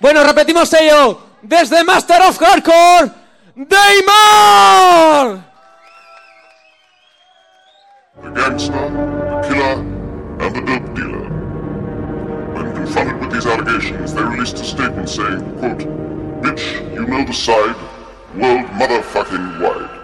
Bueno, repetimos ello. Desde Master of Hardcore, Daymar. The gangster, the killer, and the dope dealer. When confronted with these allegations, they released a statement saying, quote, Bitch, you know the side, world motherfucking wide.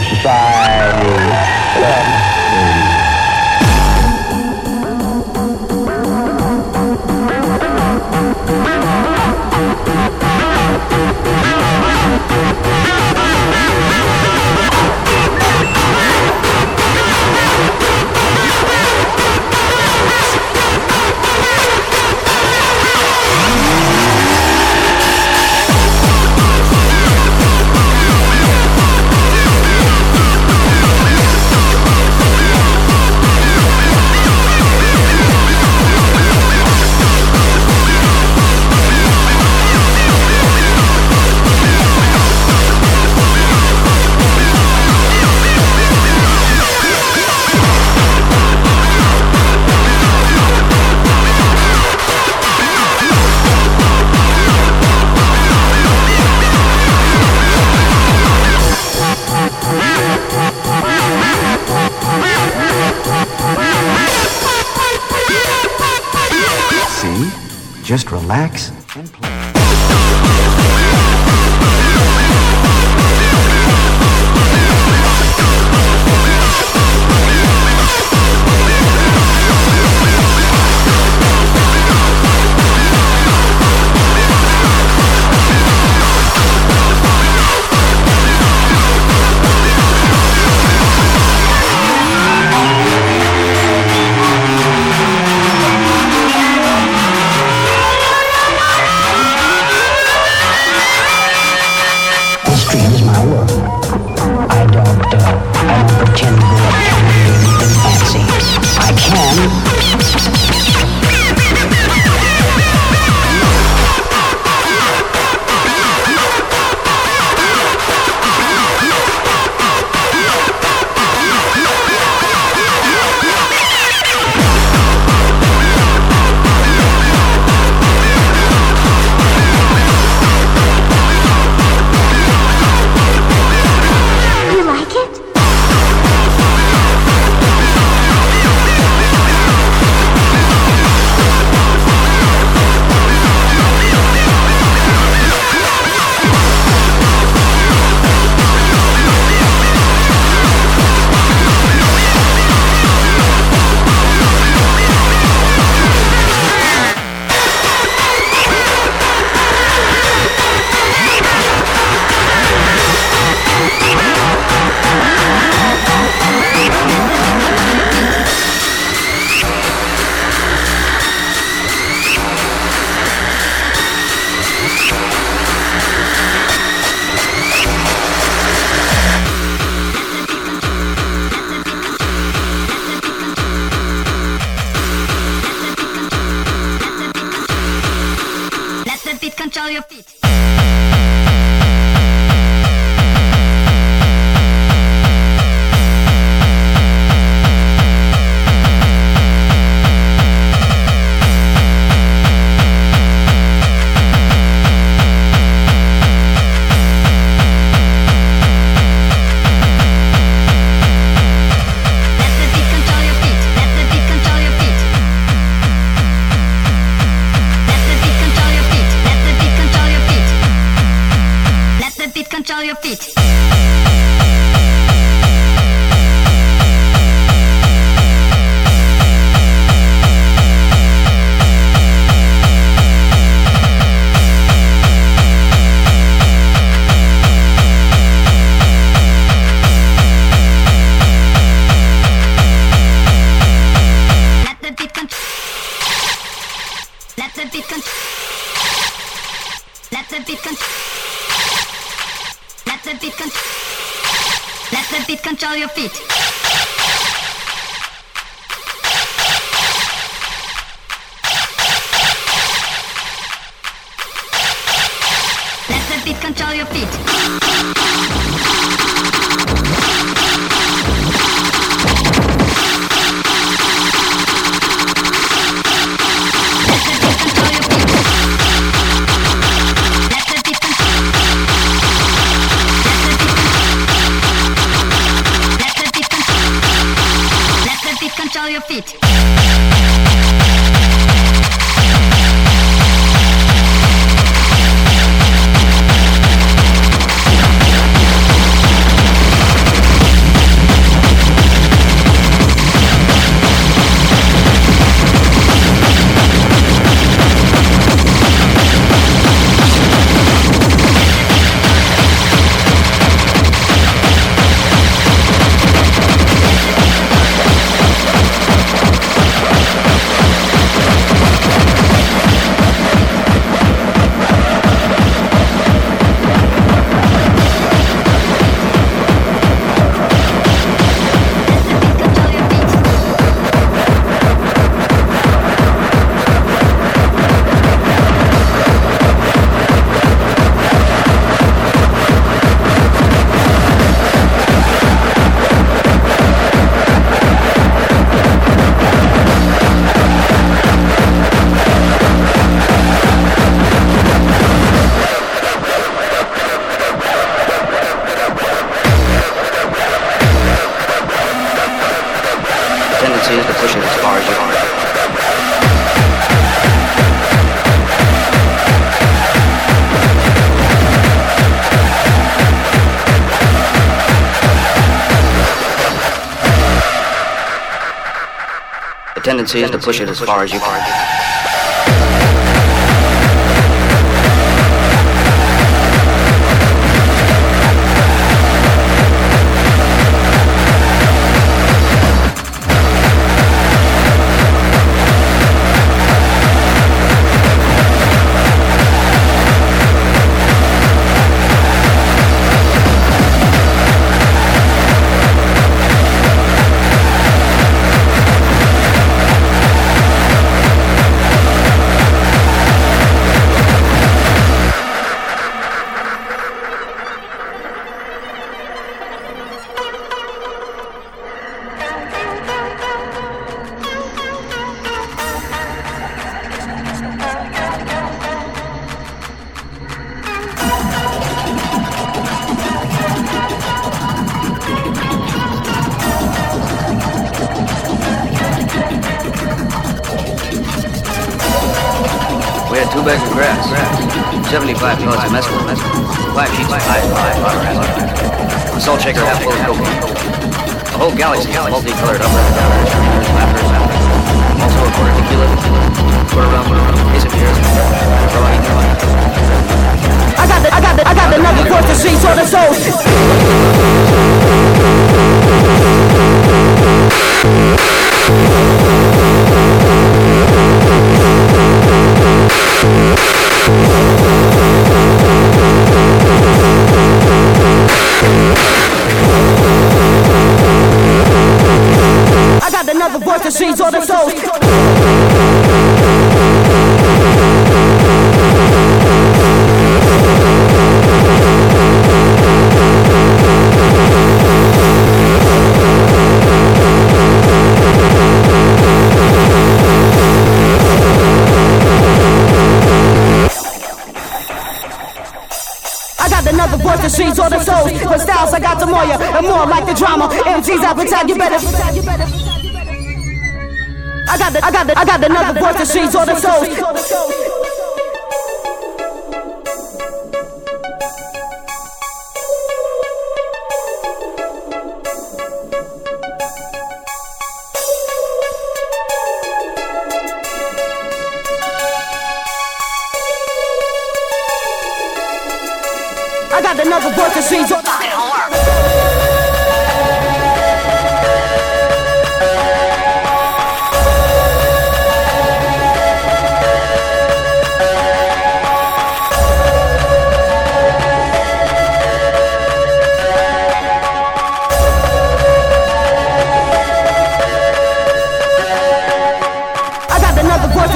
Society, frequencies to push it as far as you can.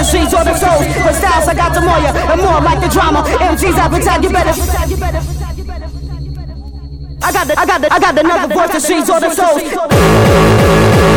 sheets or the souls. But styles, I got the Moya, and more like the drama. MG's appetite, you better. I got the, I got the, I got another voice, the sheets or the souls.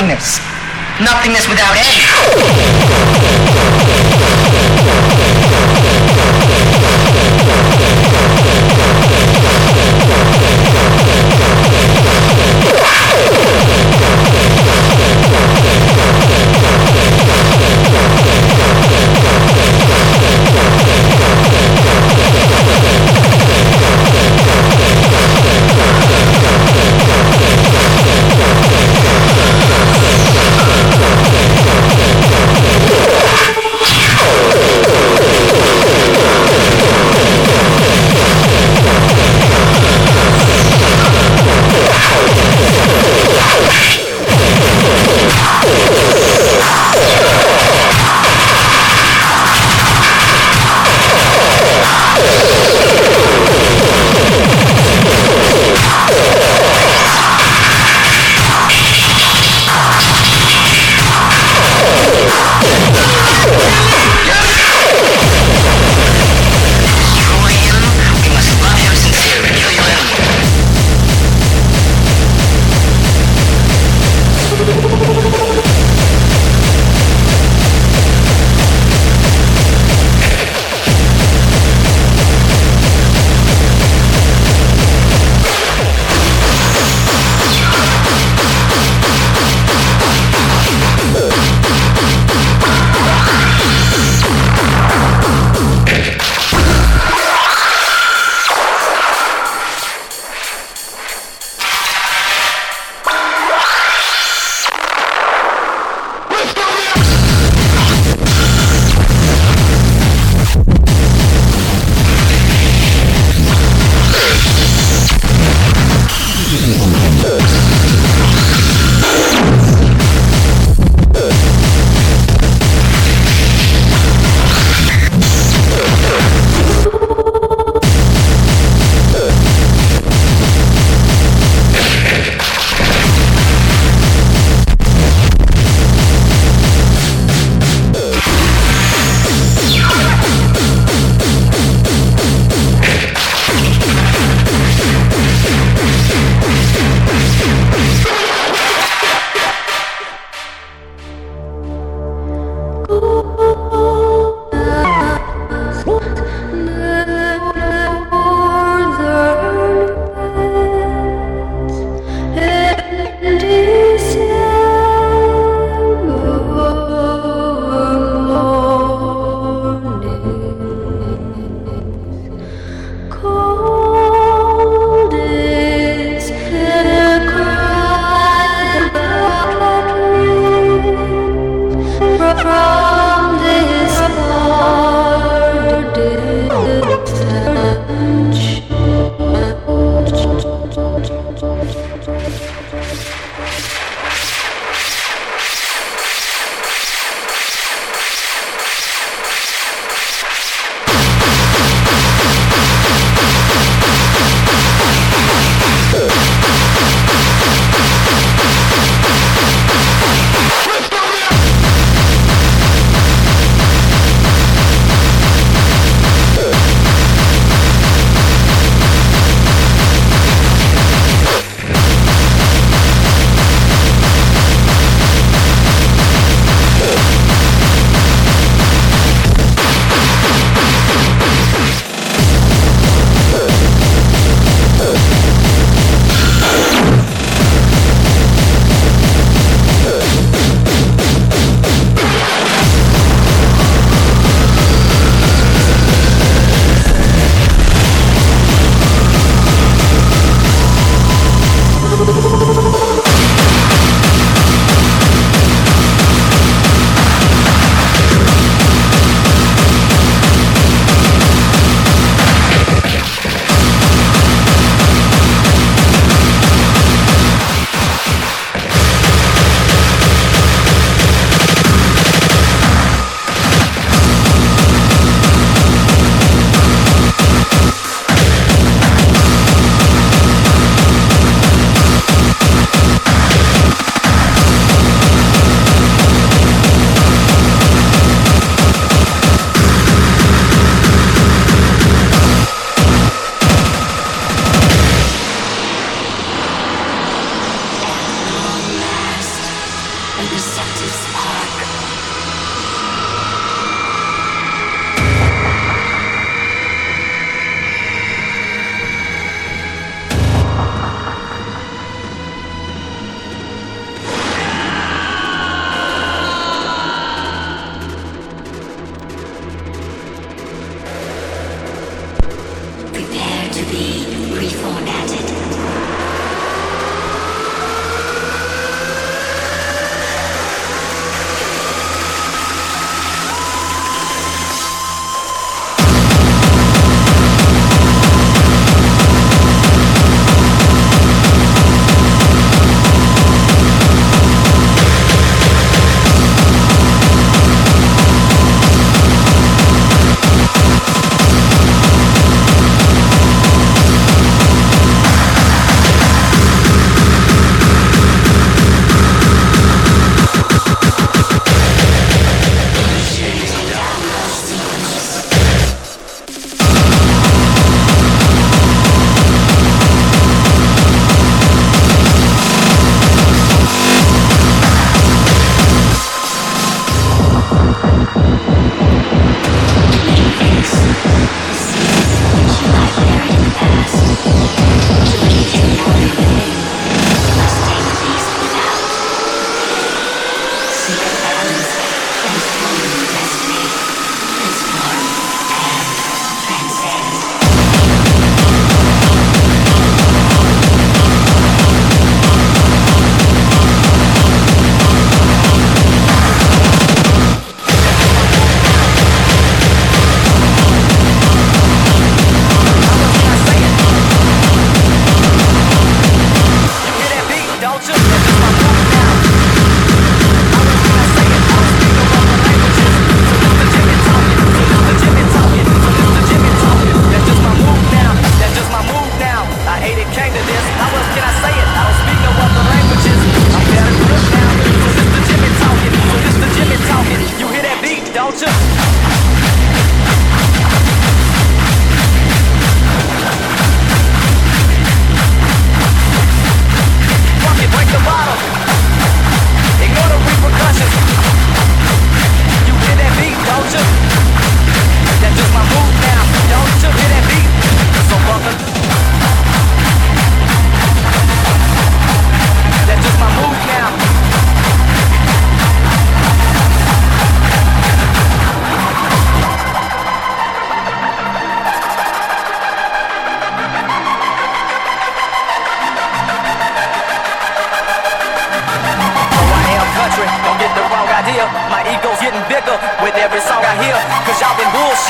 Nothingness. Nothingness without end.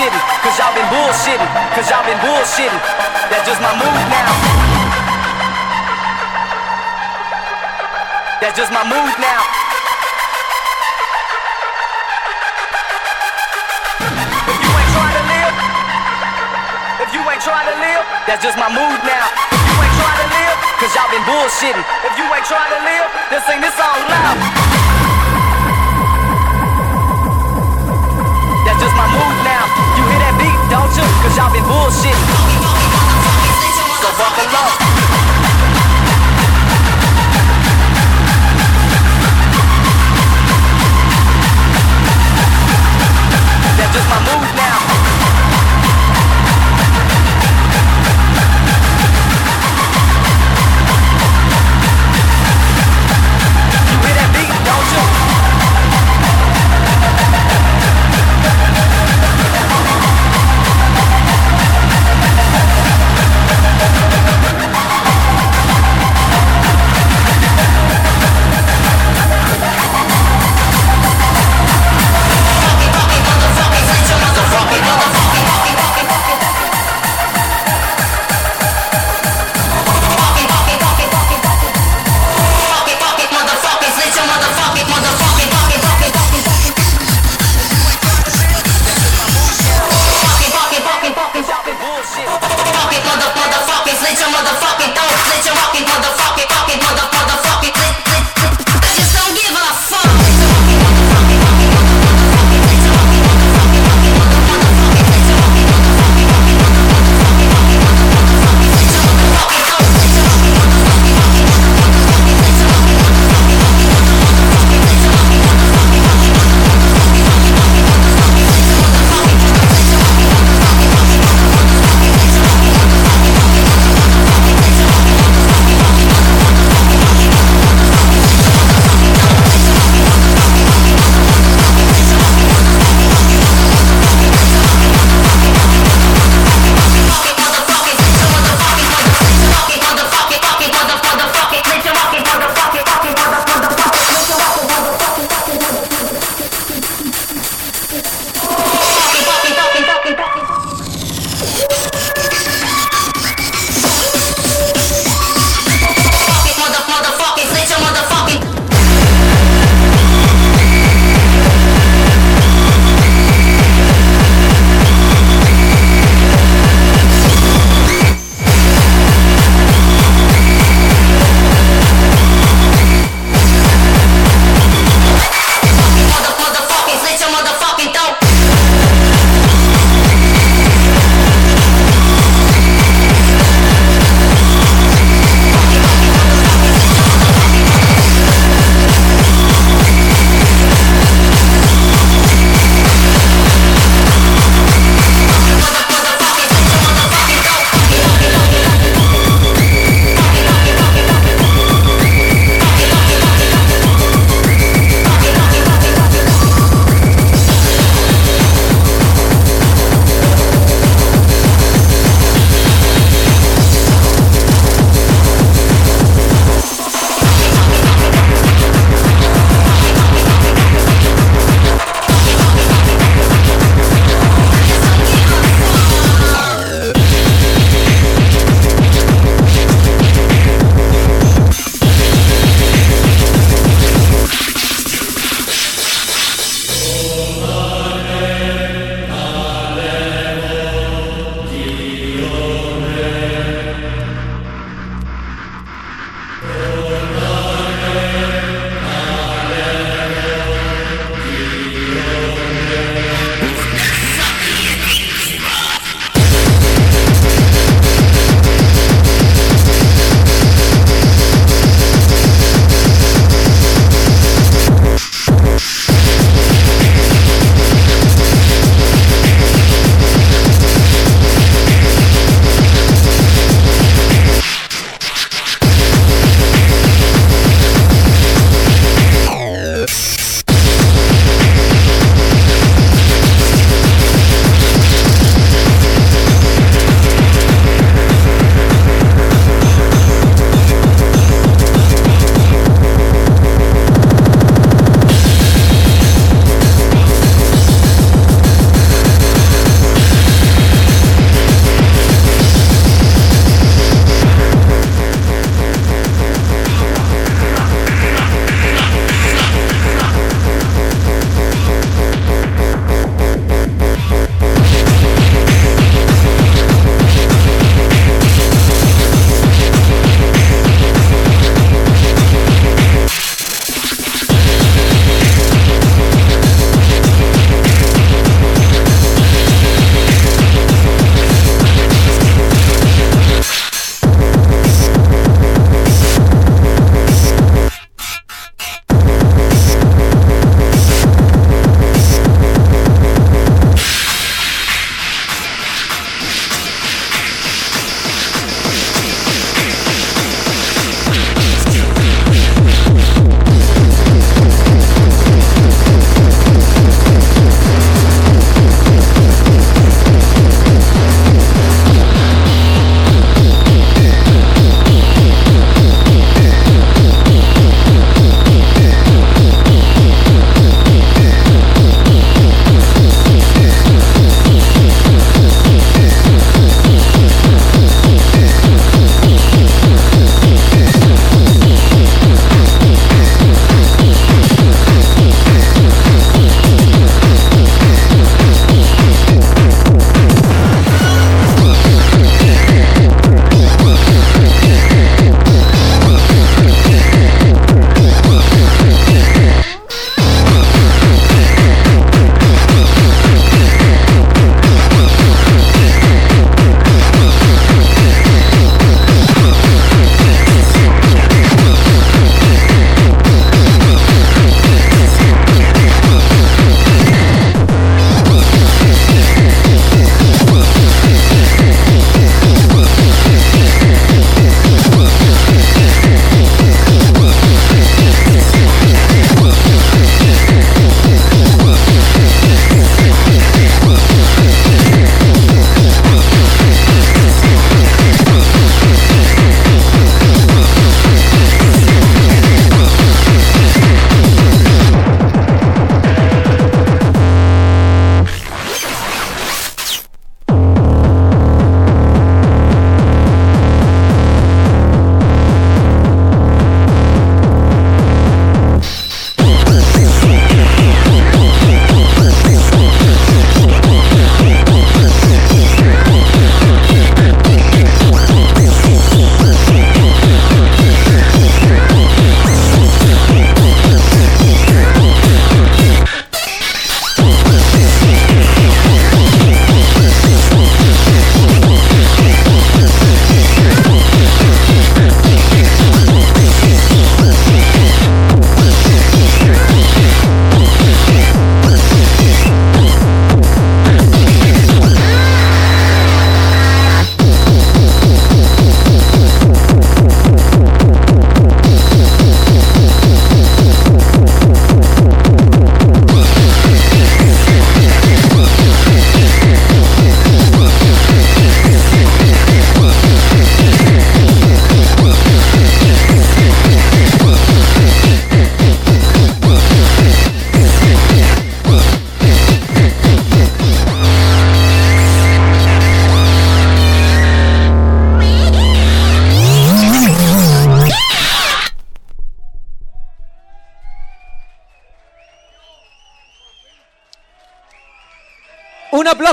bullshitting, cause y'all been bullshitting, cause y'all been bullshitting. That's just my move now. That's just my move now. If you ain't trying to live, if you ain't trying to live, that's just my move now. If you ain't trying to live, cause y'all been bullshitting. If you ain't trying to live, then sing this song loud. That's just my move bullshit. So buckle up. That's just my move.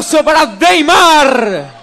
Aplauso para Deimar.